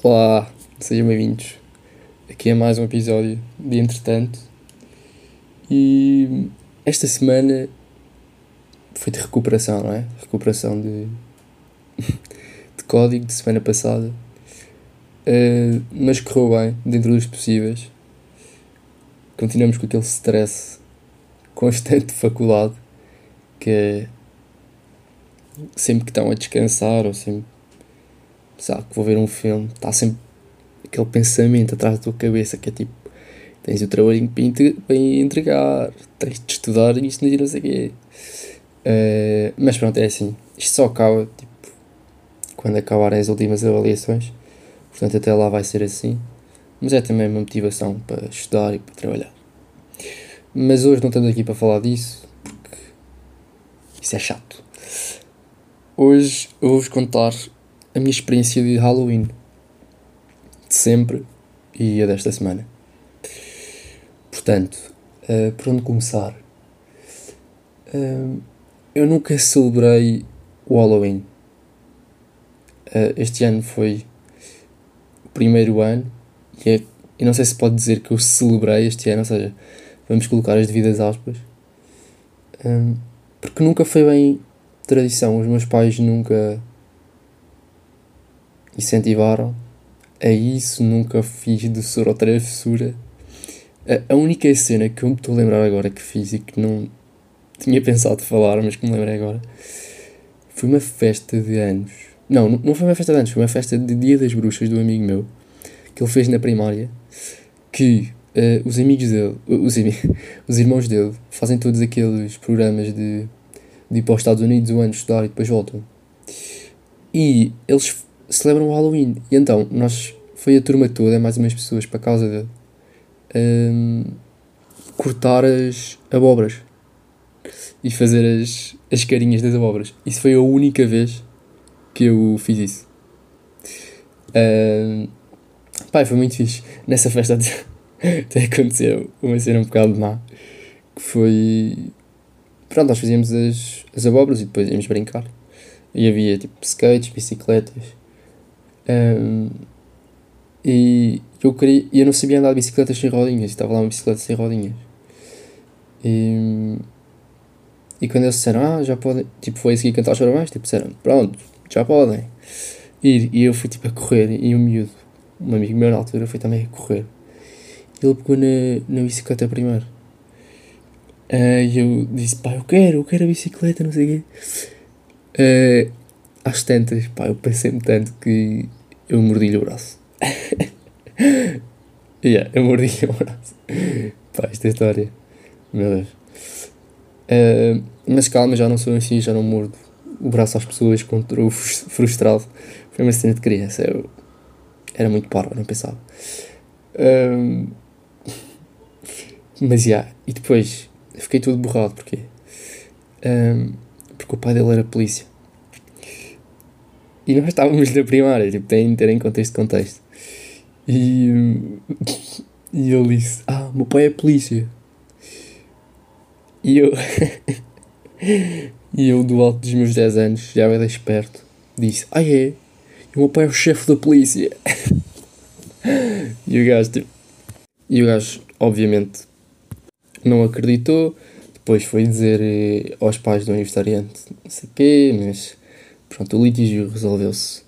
Olá, sejam bem-vindos. Aqui é mais um episódio de Entretanto. E esta semana foi de recuperação, não é? Recuperação de, de código de semana passada. Uh, mas correu bem, dentro dos possíveis. Continuamos com aquele stress constante de faculdade que é sempre que estão a descansar ou sempre sabe, que vou ver um filme, está sempre aquele pensamento atrás da tua cabeça que é tipo tens o trabalhinho para entregar, tens de estudar isto não sei o quê. Uh, mas pronto, é assim, isto só acaba tipo, quando acabarem as últimas avaliações, portanto até lá vai ser assim, mas é também uma motivação para estudar e para trabalhar. Mas hoje não estamos aqui para falar disso, porque isso é chato. Hoje eu vou-vos contar a minha experiência de Halloween. De sempre e a desta semana. Portanto, uh, por onde começar? Uh, eu nunca celebrei o Halloween. Uh, este ano foi o primeiro ano e é, eu não sei se pode dizer que eu celebrei este ano, ou seja, vamos colocar as devidas aspas. Um, porque nunca foi bem tradição. Os meus pais nunca incentivaram a isso, nunca fiz doçura ou travessura. A, a única cena que eu me estou a lembrar agora que fiz e que não tinha pensado falar, mas que me lembrei agora, foi uma festa de anos. Não, não foi uma festa de anos, foi uma festa de Dia das Bruxas do amigo meu, que ele fez na primária, que uh, os amigos dele, os, os irmãos dele, fazem todos aqueles programas de de ir para os Estados Unidos um ano estudar e depois voltam. E eles celebram o Halloween. E então, nós, foi a turma toda, mais umas pessoas, para casa dele, um, cortar as abóboras e fazer as, as carinhas das abóboras. Isso foi a única vez que eu fiz isso. Um, pai, foi muito fixe. Nessa festa até aconteceu uma cena um bocado má, que foi pronto, nós fazíamos as, as abóboras e depois íamos brincar. E havia tipo skates, bicicletas. Um, e eu queria. Eu não sabia andar de bicicletas sem rodinhas. Estava lá uma bicicleta sem rodinhas. E, e quando eles disseram, ah, já podem. Tipo, foi a seguir cantar os parabéns. Tipo, disseram, pronto, já podem. Ir. E eu fui tipo a correr. E o miúdo, um amigo meu na altura, foi também a correr. Ele pegou na, na bicicleta primeiro. Uh, e eu disse, pá, eu quero, eu quero a bicicleta, não sei o quê. Uh, às tantas, pá, eu pensei-me tanto que eu mordi-lhe o braço. yeah, eu mordi-lhe o braço. pá, esta história, meu Deus. Uh, mas calma, já não sou assim, já não mordo o braço às pessoas contra o frustrado. Foi uma cena de criança, eu era muito parvo, não pensava. Uh, mas, já, yeah. e depois fiquei todo borrado, porquê? Um, porque o pai dele era polícia. E nós estávamos na primária, tipo, tem ter em contexto contexto. E, e ele disse, ah, meu pai é polícia. E eu, e eu do alto dos meus 10 anos, já era esperto, disse, ah é, o meu pai é o chefe da polícia. e o gajo, tipo, e o gajo, obviamente, não acreditou, depois foi dizer eh, aos pais do aniversariante não sei o quê, mas pronto, o litígio resolveu-se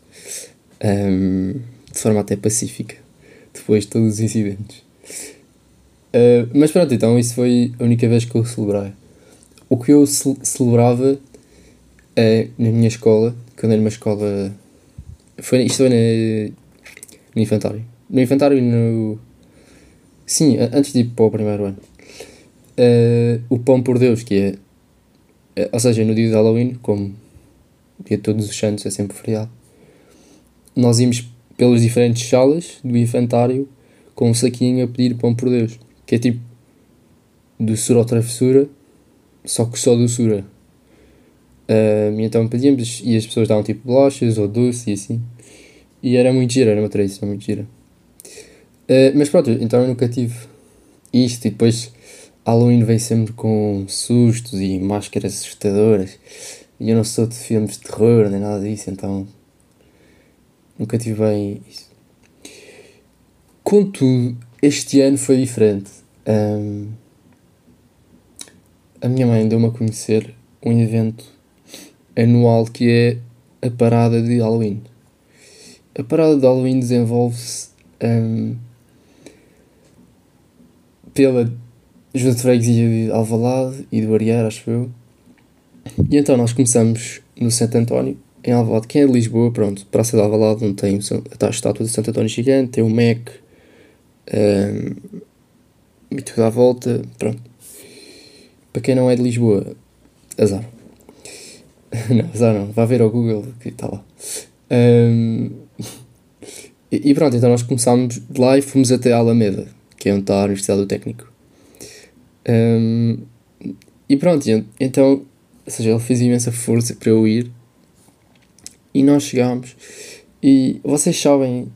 um, ehm, de forma até pacífica, depois de todos os incidentes. Uh, mas pronto, então isso foi a única vez que eu celebrei. O que eu ce celebrava é na minha escola, quando era uma escola. Foi, isto foi na, no infantário. No infantário e no. Sim, antes de ir para o primeiro ano uh, o Pão por Deus, que é, é, ou seja, no dia de Halloween, como dia de todos os santos é sempre feriado, nós íamos pelas diferentes salas do infantário com um saquinho a pedir pão por Deus, que é tipo doçura ou travessura, só que só doçura. Uh, e então pedíamos e as pessoas davam tipo bolachas ou doce e assim. E era muito gira, era uma tradição muito gira. Uh, mas pronto, então eu nunca tive isto e depois Halloween vem sempre com sustos e máscaras assustadoras. E eu não sou de filmes de terror nem nada disso, então nunca tive bem isso. Contudo, este ano foi diferente. Um, a minha mãe deu-me a conhecer um evento anual que é a parada de Halloween. A parada de Halloween desenvolve-se um, pela Junta de Freguesia de Alvalade e do Ariar, acho eu. E então nós começamos no Santo António, em Alvalade. Quem é de Lisboa, pronto, Praça de Alvalade, onde tem a estátua de Santo António gigante, tem o MEC, um, e tudo à volta, pronto. Para quem não é de Lisboa, azar. não, azar não, vá ver ao Google que está lá. Um, e, e, pronto, então nós começámos de lá e fomos até a Alameda, que é onde está a Universidade do Técnico. Um, e pronto, então, ou seja, ele fez imensa força para eu ir. E nós chegámos. E vocês sabem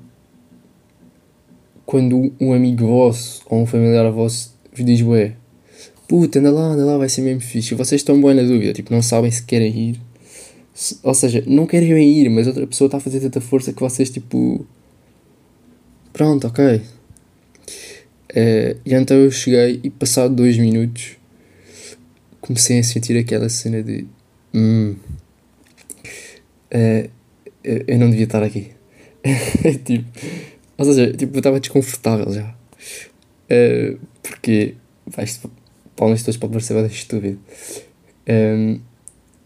quando um amigo vosso ou um familiar vosso vos diz, ué, puta, anda lá, anda lá, vai ser mesmo fixe. E vocês estão bem na dúvida, tipo, não sabem se querem ir. Ou seja, não querem ir, mas outra pessoa está a fazer tanta força que vocês, tipo, pronto, ok. Uh, e então eu cheguei e, passado dois minutos, comecei a sentir aquela cena de, hum, uh, eu não devia estar aqui. tipo, ou seja, tipo, eu estava desconfortável já. Uh, porque, vai, para os todos bem estúpido. Um, ehm,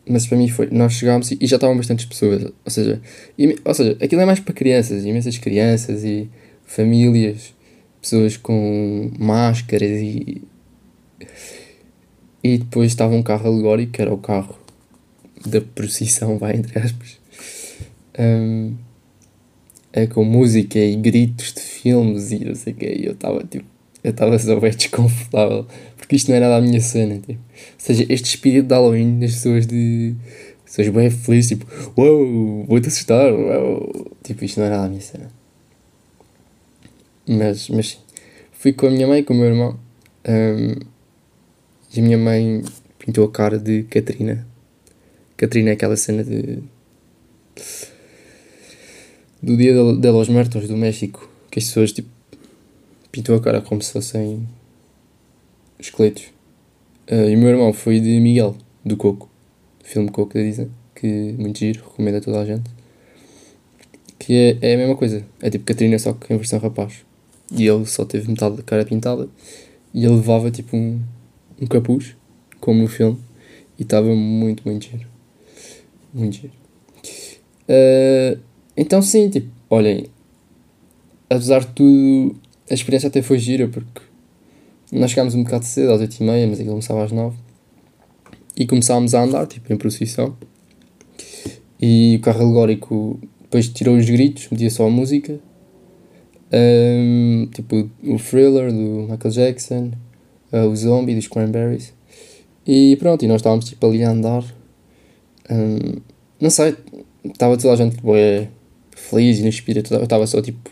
mas para mim foi, nós chegámos e, já estavam bastantes pessoas, ou seja, e, ou seja, aquilo é mais para crianças, imensas crianças e famílias, pessoas com máscaras e e depois estava um carro alegórico, que era o carro da procissão, vai entre aspas. Um, é com música e gritos de filmes e não sei o que. E eu estava tipo, eu estava só bem desconfortável porque isto não era a minha cena. Tipo. Ou seja, este espírito de Halloween das pessoas de. pessoas bem felizes, tipo, uou, wow, vou-te assustar, wow. Tipo, isto não era a minha cena. Mas, mas. Fui com a minha mãe, com o meu irmão. Um, e a minha mãe pintou a cara de Catarina. Catarina é aquela cena de do Dia de los Muertos do México, que as pessoas tipo pintam a cara como se fossem esqueletos. Uh, e o meu irmão foi de Miguel, do Coco, filme Coco da Disney, que muito giro, recomendo a toda a gente. Que é, é a mesma coisa, é tipo Catarina, só que em versão rapaz. E ele só teve metade da cara pintada e ele levava tipo um, um capuz, como no filme, e estava muito, muito giro. Muito giro. Uh, então, sim, tipo, olhem, apesar de tudo, a experiência até foi gira, porque nós chegámos um bocado cedo, às 8h30, mas aquilo começava às 9 E começámos a andar, tipo, em procissão. E o carro alegórico depois tirou os gritos, metia só a música. Um, tipo, o Thriller do Michael Jackson, uh, o Zombie dos Cranberries. E pronto, e nós estávamos tipo ali a andar. Um, não sei, estava toda a gente tipo, é, feliz e no espírito. Eu estava só tipo,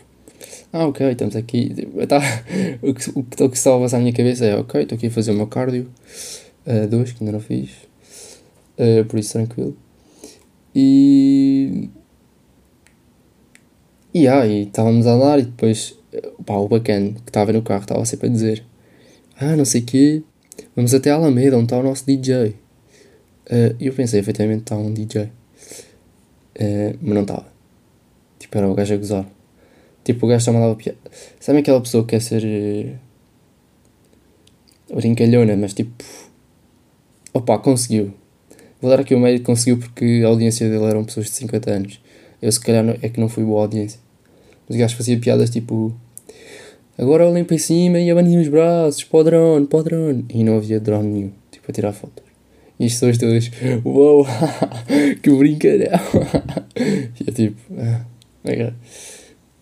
ah, ok, estamos aqui. Eu tava, o, que, o, o que estava a passar na minha cabeça é, ok, estou aqui a fazer o meu cardio. Uh, dois, que ainda não fiz. Uh, por isso, tranquilo. E. E, ah, estávamos a andar e depois, pá, o bacana que estava no carro estava sempre a dizer: Ah, não sei o quê, vamos até Alameda, onde está o nosso DJ. Uh, e eu pensei, efetivamente, está um DJ. Uh, mas não estava. Tipo, era o gajo a gozar. Tipo, o gajo só mandava piada. Sabe aquela pessoa que quer ser. Uh, brincalhona, mas tipo. Opa, conseguiu. Vou dar aqui o mérito, conseguiu porque a audiência dele eram pessoas de 50 anos. Eu, se calhar, é que não fui boa audiência. Mas o gajo fazia piadas tipo. Agora olhem para cima e abanem os braços, para o drone, para o drone. E não havia drone nenhum, tipo, a tirar fotos. E as pessoas todas, uou, que brincadeira. e eu tipo, ah.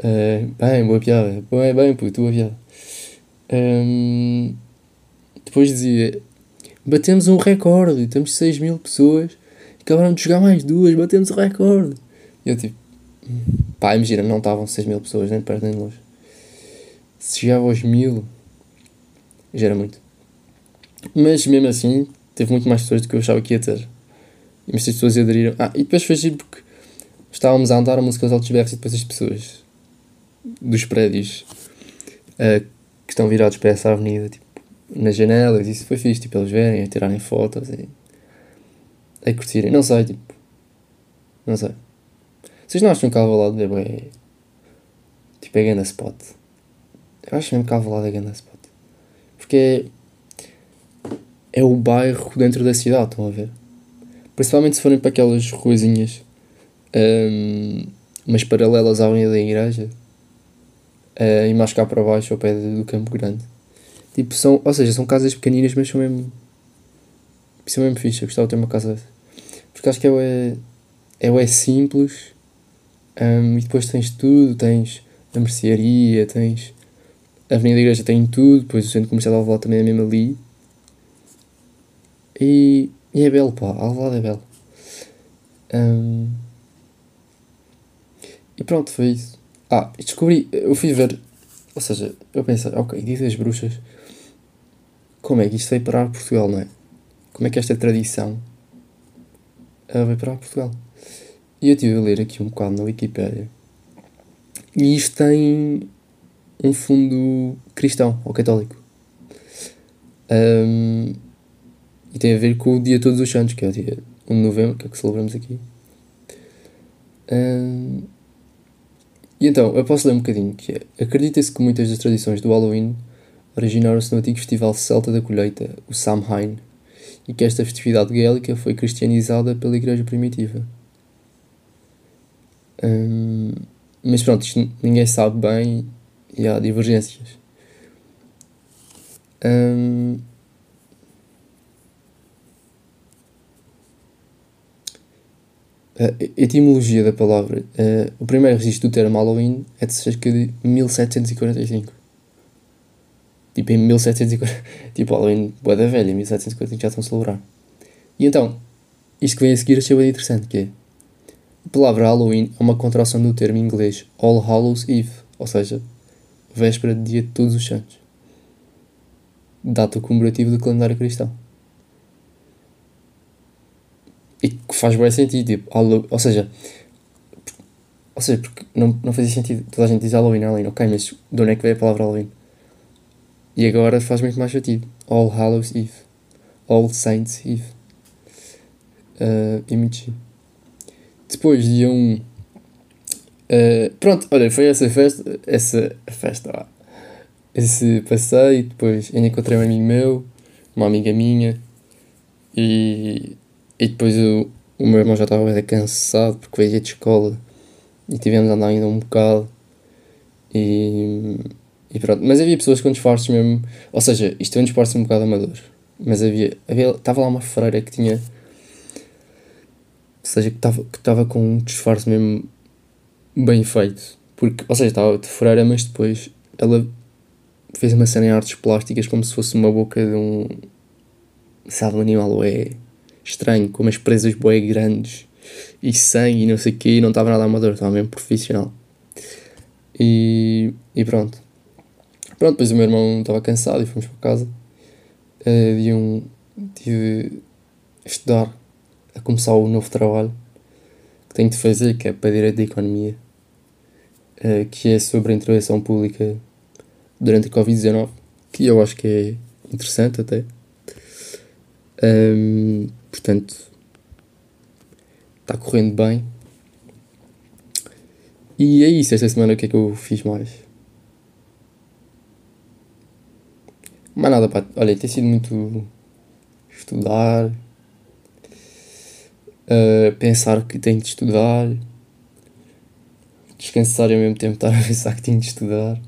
Uh, bem, boa piada. Bem, bem, puto, boa piada. Um, depois dizia: Batemos um recorde, temos 6 mil pessoas, acabaram de jogar mais duas, batemos o recorde. E eu tipo: Pá, imagina, não estavam 6 mil pessoas, nem perto nem longe. Se chegava aos mil, já era muito. Mas mesmo assim, teve muito mais pessoas do que eu achava que ia ter. E muitas pessoas aderiram. Ah, e depois foi giro porque estávamos a andar a música aos altos berros e depois as pessoas dos prédios uh, que estão virados para essa avenida, tipo, nas janelas, isso foi fixe, tipo, eles verem, a tirarem fotos e a curtirem. Não sei, tipo, não sei. Vocês não acham que Alvalade é bem, tipo, é grande spot? Eu acho mesmo que Alvalade é grande spot. Porque é, é o bairro dentro da cidade, estão a ver? Principalmente se forem para aquelas ruazinhas um, mas paralelas à Avenida da Igreja uh, e mais cá para baixo ao pé do Campo Grande. Tipo, são, ou seja, são casas pequeninas, mas são mesmo. São mesmo fixe. Eu gostava de ter uma casa dessa. Porque acho que é, é, é, simples um, e depois tens tudo: tens a mercearia, tens. A Avenida da Igreja tem tudo, depois o Centro Comercial de Alvalade também é mesmo ali. E, e é belo, pá. Alvalade é belo. Um, e pronto, foi isso. Ah, descobri, eu fui ver, ou seja, eu pensei, ok, Dia das Bruxas, como é que isto veio parar Portugal, não é? Como é que esta tradição uh, veio parar Portugal? E eu estive a ler aqui um bocado na Wikipédia. E isto tem um fundo cristão ou católico. Um, e tem a ver com o Dia Todos os Santos, que é o dia 1 de novembro, que é o que celebramos aqui. Um, e então, eu posso ler um bocadinho, que é, acredita-se que muitas das tradições do Halloween originaram-se no antigo festival celta da colheita, o Samhain, e que esta festividade gaélica foi cristianizada pela igreja primitiva. Mas pronto, isto ninguém sabe bem e há divergências. Hum, A etimologia da palavra. Uh, o primeiro registro do termo Halloween é de cerca de 1745. Tipo, em 1740. Tipo, Halloween, boa da velha, em 1745 já estão a celebrar. E então, isto que vem a seguir achei bem interessante, que é. A palavra Halloween é uma contração do termo inglês All Hallows Eve, ou seja, véspera de dia de todos os santos. Data comemorativa do calendário cristão. E que faz bem sentido, tipo, ou seja, ou seja, porque não, não fazia sentido, toda a gente diz Halloween, Halloween, ok, mas de onde é que veio a palavra Halloween? E agora faz muito mais sentido. All Hallows Eve. All Saints Eve. Uh, e Depois, dia 1. Um, uh, pronto, olha, foi essa festa. Essa festa lá. Esse passeio. Depois ainda encontrei um amigo meu, uma amiga minha. E e depois eu, o meu irmão já estava bem cansado porque veio de escola e tivemos a andar ainda um bocado. E, e pronto. Mas havia pessoas com disfarces mesmo. Ou seja, isto é um disfarce um bocado amador. Mas havia. havia estava lá uma freira que tinha. Ou seja, que estava, que estava com um disfarce mesmo bem feito. Porque, ou seja, estava de freira, mas depois ela fez uma cena em artes plásticas como se fosse uma boca de um. Sabe, um animal é estranho, com umas presas boé grandes e sangue e não sei o quê, e não estava nada amador, estava mesmo profissional. E, e pronto. Pronto, depois o meu irmão estava cansado e fomos para casa. Uh, de um, tive estudar, a começar o novo trabalho que tenho de fazer, que é para Direito da Economia, uh, que é sobre a intervenção pública durante a Covid-19, que eu acho que é interessante até. Um, Portanto, está correndo bem. E é isso, esta semana o que é que eu fiz mais? Mas nada, pá. Olha, tem sido muito estudar, uh, pensar que tenho de estudar, descansar e ao mesmo tempo estar a pensar que tenho de estudar.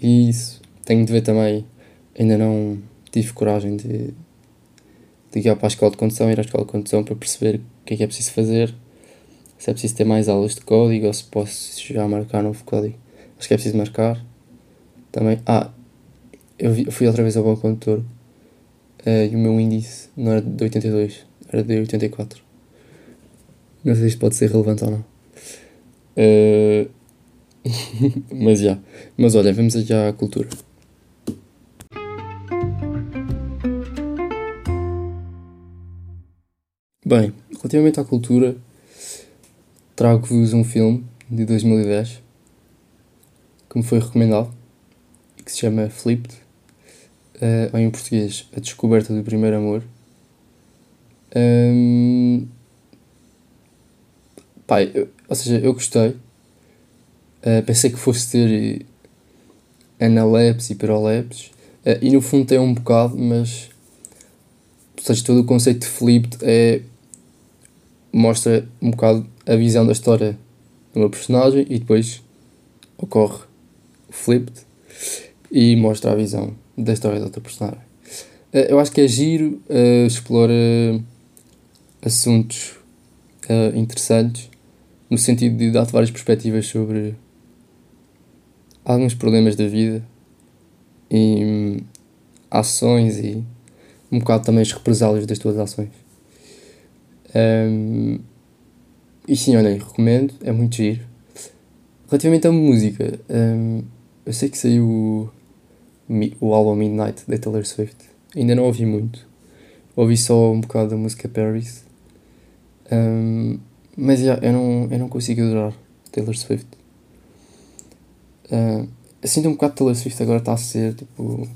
E isso, tenho de ver também. Ainda não tive coragem de ligar para a escola de condução, ir à escola de condução para perceber o que é que é preciso fazer, se é preciso ter mais aulas de código ou se posso já marcar novo código. Acho que é preciso marcar. Também. Ah, eu, eu fui outra vez ao bom condutor uh, e o meu índice não era de 82, era de 84. Não sei se isto pode ser relevante ou não. Uh, mas já. Mas olha, vamos aqui à cultura. Bem, relativamente à cultura, trago-vos um filme de 2010 que me foi recomendado que se chama Flipped, uh, ou em português, A Descoberta do Primeiro Amor. Um, pá, eu, ou seja, eu gostei. Uh, pensei que fosse ter analepses e hiperolapses. Uh, e no fundo tem um bocado, mas. Ou seja, todo o conceito de flipped é. mostra um bocado a visão da história do meu personagem e depois ocorre o flipped e mostra a visão da história da outra personagem. Uh, eu acho que é giro, explora assuntos interessantes no sentido de dar-te várias perspectivas sobre alguns problemas da vida e hum, ações e um bocado também as represálias das tuas ações. Um, e sim, olhem, recomendo, é muito giro. Relativamente à música, um, eu sei que saiu o, o álbum Midnight da Taylor Swift. Ainda não ouvi muito. Ouvi só um bocado da música Paris. Um, mas yeah, eu, não, eu não consigo adorar Taylor Swift. Uh, sinto um bocado Taylor Swift agora está a ser tipo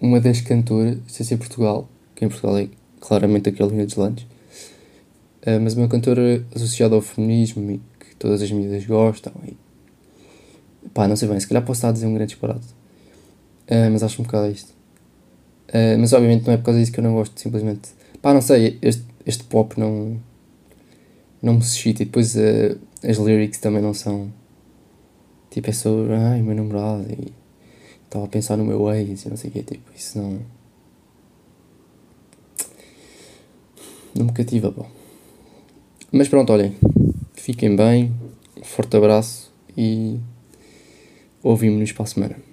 uma das cantoras, sem ser Portugal, que em Portugal é claramente aquele Carolina dos Landes, uh, mas uma cantora associada ao feminismo e que todas as medidas gostam e pá, não sei bem, se calhar posso estar a dizer um grande disparate, uh, mas acho um bocado isto. Uh, mas obviamente não é por causa disso que eu não gosto, simplesmente pá, não sei, este, este pop não não me suscita. E depois uh, as lyrics também não são tipo é sobre ai meu namorado e estava a pensar no meu ex e não sei o que tipo isso não não me cativa bom mas pronto olhem fiquem bem forte abraço e ouvimos-nos para a semana